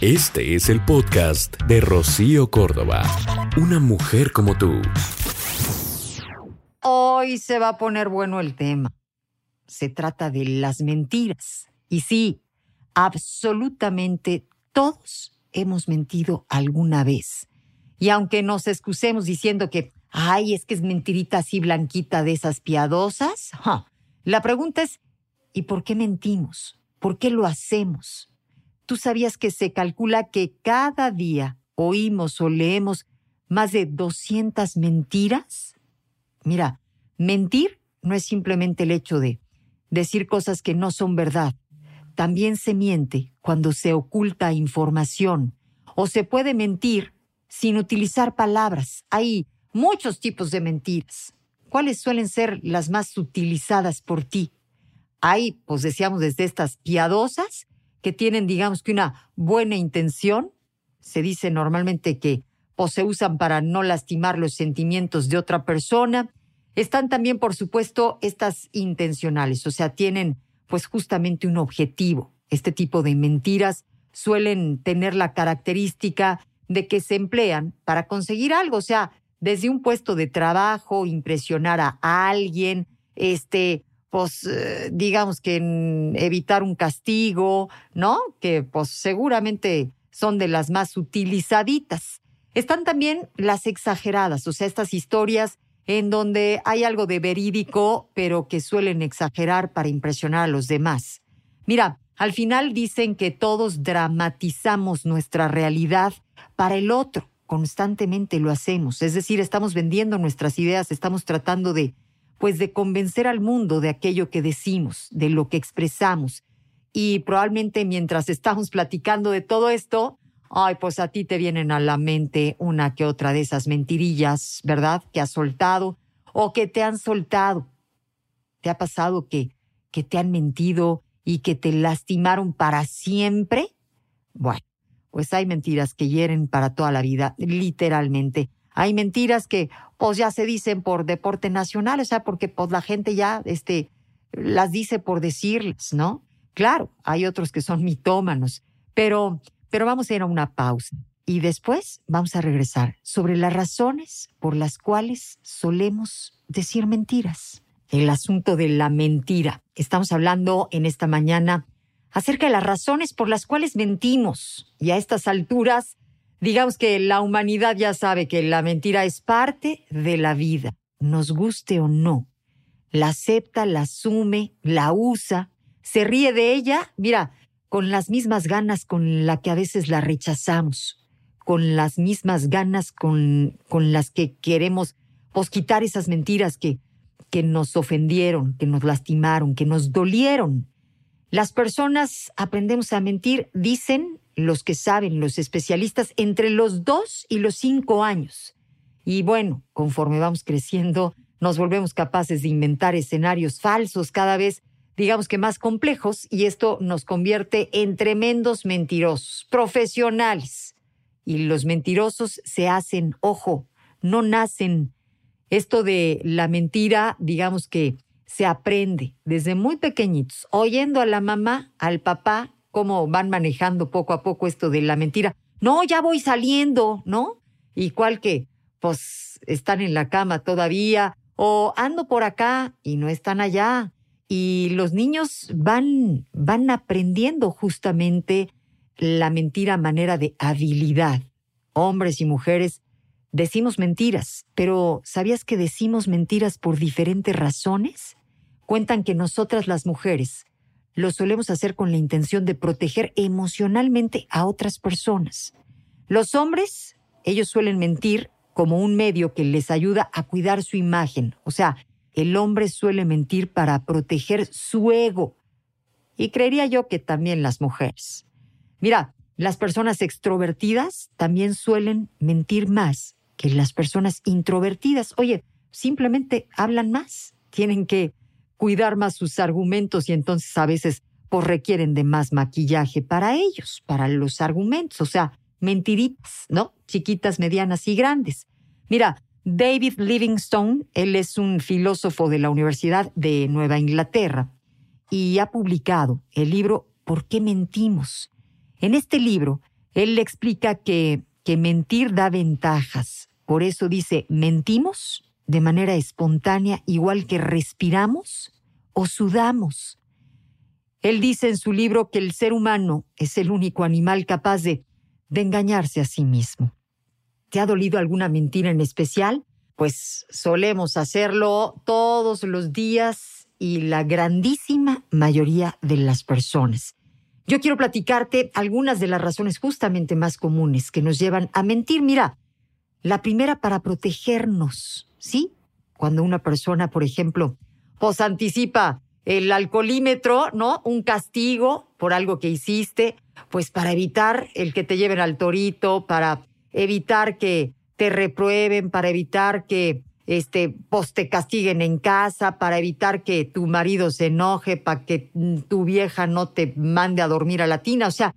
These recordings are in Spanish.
Este es el podcast de Rocío Córdoba. Una mujer como tú. Hoy se va a poner bueno el tema. Se trata de las mentiras. Y sí, absolutamente todos hemos mentido alguna vez. Y aunque nos excusemos diciendo que, ay, es que es mentirita así blanquita de esas piadosas, la pregunta es, ¿y por qué mentimos? ¿Por qué lo hacemos? ¿Tú sabías que se calcula que cada día oímos o leemos más de 200 mentiras? Mira, mentir no es simplemente el hecho de decir cosas que no son verdad. También se miente cuando se oculta información o se puede mentir sin utilizar palabras. Hay muchos tipos de mentiras. ¿Cuáles suelen ser las más utilizadas por ti? Hay, pues decíamos, desde estas piadosas que tienen, digamos que una buena intención. Se dice normalmente que pues, se usan para no lastimar los sentimientos de otra persona. Están también, por supuesto, estas intencionales, o sea, tienen pues justamente un objetivo. Este tipo de mentiras suelen tener la característica de que se emplean para conseguir algo, o sea, desde un puesto de trabajo, impresionar a alguien, este, pues eh, digamos que evitar un castigo, ¿no? Que pues seguramente son de las más utilizaditas. Están también las exageradas, o sea, estas historias en donde hay algo de verídico, pero que suelen exagerar para impresionar a los demás. Mira, al final dicen que todos dramatizamos nuestra realidad para el otro. Constantemente lo hacemos. Es decir, estamos vendiendo nuestras ideas, estamos tratando de, pues, de convencer al mundo de aquello que decimos, de lo que expresamos. Y probablemente mientras estamos platicando de todo esto, ay, pues a ti te vienen a la mente una que otra de esas mentirillas, ¿verdad? Que has soltado o que te han soltado. ¿Te ha pasado que, que te han mentido y que te lastimaron para siempre? Bueno, pues hay mentiras que hieren para toda la vida, literalmente. Hay mentiras que pues ya se dicen por deporte nacional, o sea, porque pues la gente ya este, las dice por decirles, ¿no? Claro, hay otros que son mitómanos, pero, pero vamos a ir a una pausa y después vamos a regresar sobre las razones por las cuales solemos decir mentiras. El asunto de la mentira. Estamos hablando en esta mañana acerca de las razones por las cuales mentimos. Y a estas alturas, digamos que la humanidad ya sabe que la mentira es parte de la vida, nos guste o no. La acepta, la asume, la usa, se ríe de ella, mira, con las mismas ganas con la que a veces la rechazamos, con las mismas ganas con, con las que queremos pues, quitar esas mentiras que, que nos ofendieron, que nos lastimaron, que nos dolieron. Las personas aprendemos a mentir, dicen los que saben, los especialistas, entre los dos y los cinco años. Y bueno, conforme vamos creciendo, nos volvemos capaces de inventar escenarios falsos cada vez, digamos que más complejos, y esto nos convierte en tremendos mentirosos, profesionales. Y los mentirosos se hacen, ojo, no nacen. Esto de la mentira, digamos que se aprende desde muy pequeñitos, oyendo a la mamá, al papá, cómo van manejando poco a poco esto de la mentira. No, ya voy saliendo, ¿no? Igual que, pues, están en la cama todavía, o ando por acá y no están allá. Y los niños van, van aprendiendo justamente la mentira a manera de habilidad. Hombres y mujeres decimos mentiras, pero ¿sabías que decimos mentiras por diferentes razones? Cuentan que nosotras las mujeres lo solemos hacer con la intención de proteger emocionalmente a otras personas. Los hombres, ellos suelen mentir como un medio que les ayuda a cuidar su imagen. O sea, el hombre suele mentir para proteger su ego. Y creería yo que también las mujeres. Mira, las personas extrovertidas también suelen mentir más que las personas introvertidas. Oye, simplemente hablan más, tienen que cuidar más sus argumentos y entonces a veces pues requieren de más maquillaje para ellos, para los argumentos, o sea, mentiritas, ¿no? Chiquitas, medianas y grandes. Mira, David Livingstone, él es un filósofo de la Universidad de Nueva Inglaterra y ha publicado el libro ¿Por qué mentimos? En este libro, él explica que, que mentir da ventajas. Por eso dice, mentimos de manera espontánea, igual que respiramos o sudamos. Él dice en su libro que el ser humano es el único animal capaz de, de engañarse a sí mismo. ¿Te ha dolido alguna mentira en especial? Pues solemos hacerlo todos los días y la grandísima mayoría de las personas. Yo quiero platicarte algunas de las razones justamente más comunes que nos llevan a mentir. Mira, la primera para protegernos, ¿sí? Cuando una persona, por ejemplo, pues anticipa el alcoholímetro, ¿no? Un castigo por algo que hiciste, pues para evitar el que te lleven al torito, para evitar que te reprueben, para evitar que este, pues te castiguen en casa, para evitar que tu marido se enoje, para que tu vieja no te mande a dormir a la tina. O sea,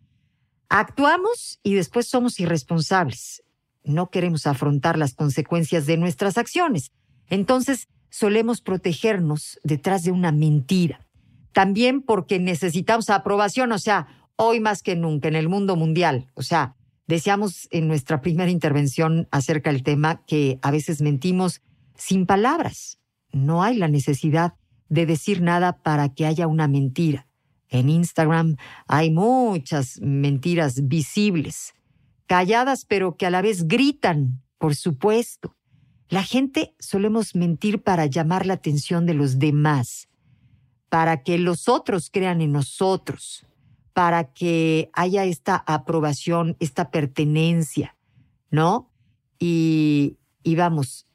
actuamos y después somos irresponsables. No queremos afrontar las consecuencias de nuestras acciones. Entonces, solemos protegernos detrás de una mentira. También porque necesitamos aprobación, o sea, hoy más que nunca en el mundo mundial. O sea, decíamos en nuestra primera intervención acerca del tema que a veces mentimos sin palabras. No hay la necesidad de decir nada para que haya una mentira. En Instagram hay muchas mentiras visibles, calladas pero que a la vez gritan, por supuesto. La gente solemos mentir para llamar la atención de los demás, para que los otros crean en nosotros, para que haya esta aprobación, esta pertenencia, ¿no? Y, y vamos,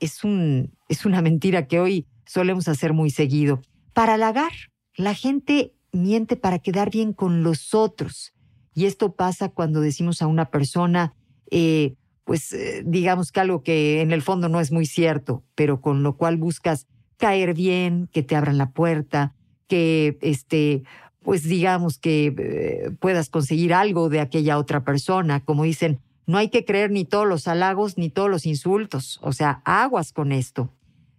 es, un, es una mentira que hoy solemos hacer muy seguido. Para halagar, la gente miente para quedar bien con los otros. Y esto pasa cuando decimos a una persona, eh, pues eh, digamos que algo que en el fondo no es muy cierto, pero con lo cual buscas caer bien, que te abran la puerta, que este, pues digamos que eh, puedas conseguir algo de aquella otra persona, como dicen, no hay que creer ni todos los halagos ni todos los insultos, o sea, aguas con esto.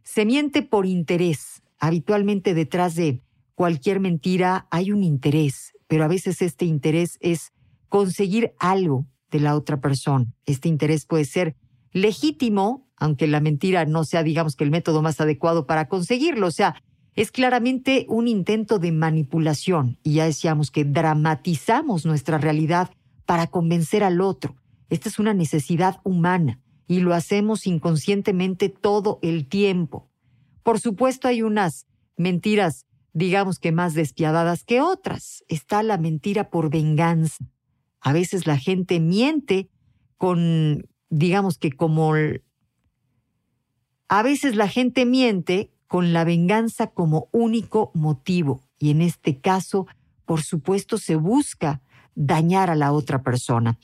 Se miente por interés. Habitualmente detrás de cualquier mentira hay un interés, pero a veces este interés es conseguir algo de la otra persona. Este interés puede ser legítimo, aunque la mentira no sea, digamos, que el método más adecuado para conseguirlo. O sea, es claramente un intento de manipulación y ya decíamos que dramatizamos nuestra realidad para convencer al otro. Esta es una necesidad humana y lo hacemos inconscientemente todo el tiempo. Por supuesto hay unas mentiras, digamos que más despiadadas que otras. Está la mentira por venganza. A veces la gente miente con, digamos que como... A veces la gente miente con la venganza como único motivo y en este caso, por supuesto, se busca dañar a la otra persona.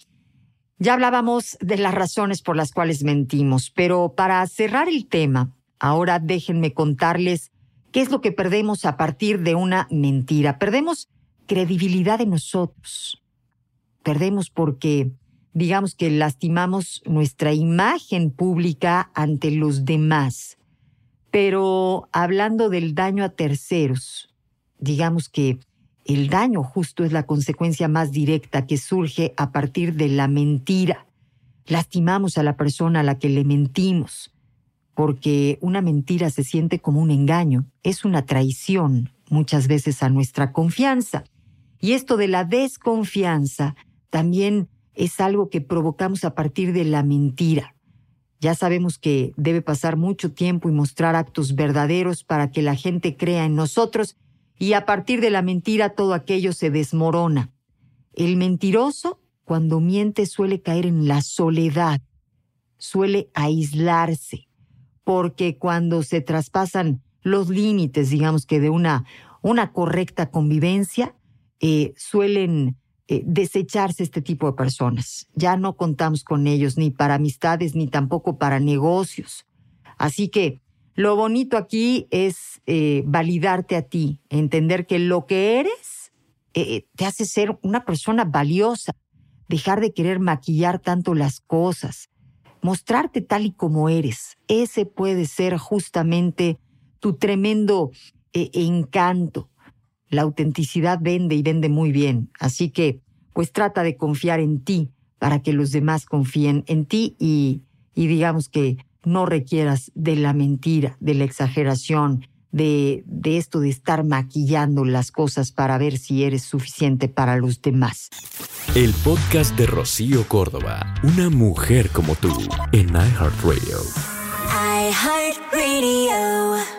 Ya hablábamos de las razones por las cuales mentimos, pero para cerrar el tema, ahora déjenme contarles qué es lo que perdemos a partir de una mentira. Perdemos credibilidad en nosotros. Perdemos porque, digamos que lastimamos nuestra imagen pública ante los demás. Pero hablando del daño a terceros, digamos que el daño justo es la consecuencia más directa que surge a partir de la mentira. Lastimamos a la persona a la que le mentimos, porque una mentira se siente como un engaño, es una traición muchas veces a nuestra confianza. Y esto de la desconfianza también es algo que provocamos a partir de la mentira. Ya sabemos que debe pasar mucho tiempo y mostrar actos verdaderos para que la gente crea en nosotros y a partir de la mentira todo aquello se desmorona. El mentiroso, cuando miente, suele caer en la soledad, suele aislarse, porque cuando se traspasan los límites, digamos que de una, una correcta convivencia, eh, suelen eh, desecharse este tipo de personas. Ya no contamos con ellos ni para amistades ni tampoco para negocios. Así que lo bonito aquí es eh, validarte a ti, entender que lo que eres te hace ser una persona valiosa, dejar de querer maquillar tanto las cosas, mostrarte tal y como eres. Ese puede ser justamente tu tremendo encanto. La autenticidad vende y vende muy bien. Así que, pues trata de confiar en ti para que los demás confíen en ti y, y digamos que no requieras de la mentira, de la exageración, de, de, esto de estar maquillando las cosas para ver si eres suficiente para los demás. El podcast de Rocío Córdoba, una mujer como tú, en iHeartRadio. iHeartRadio.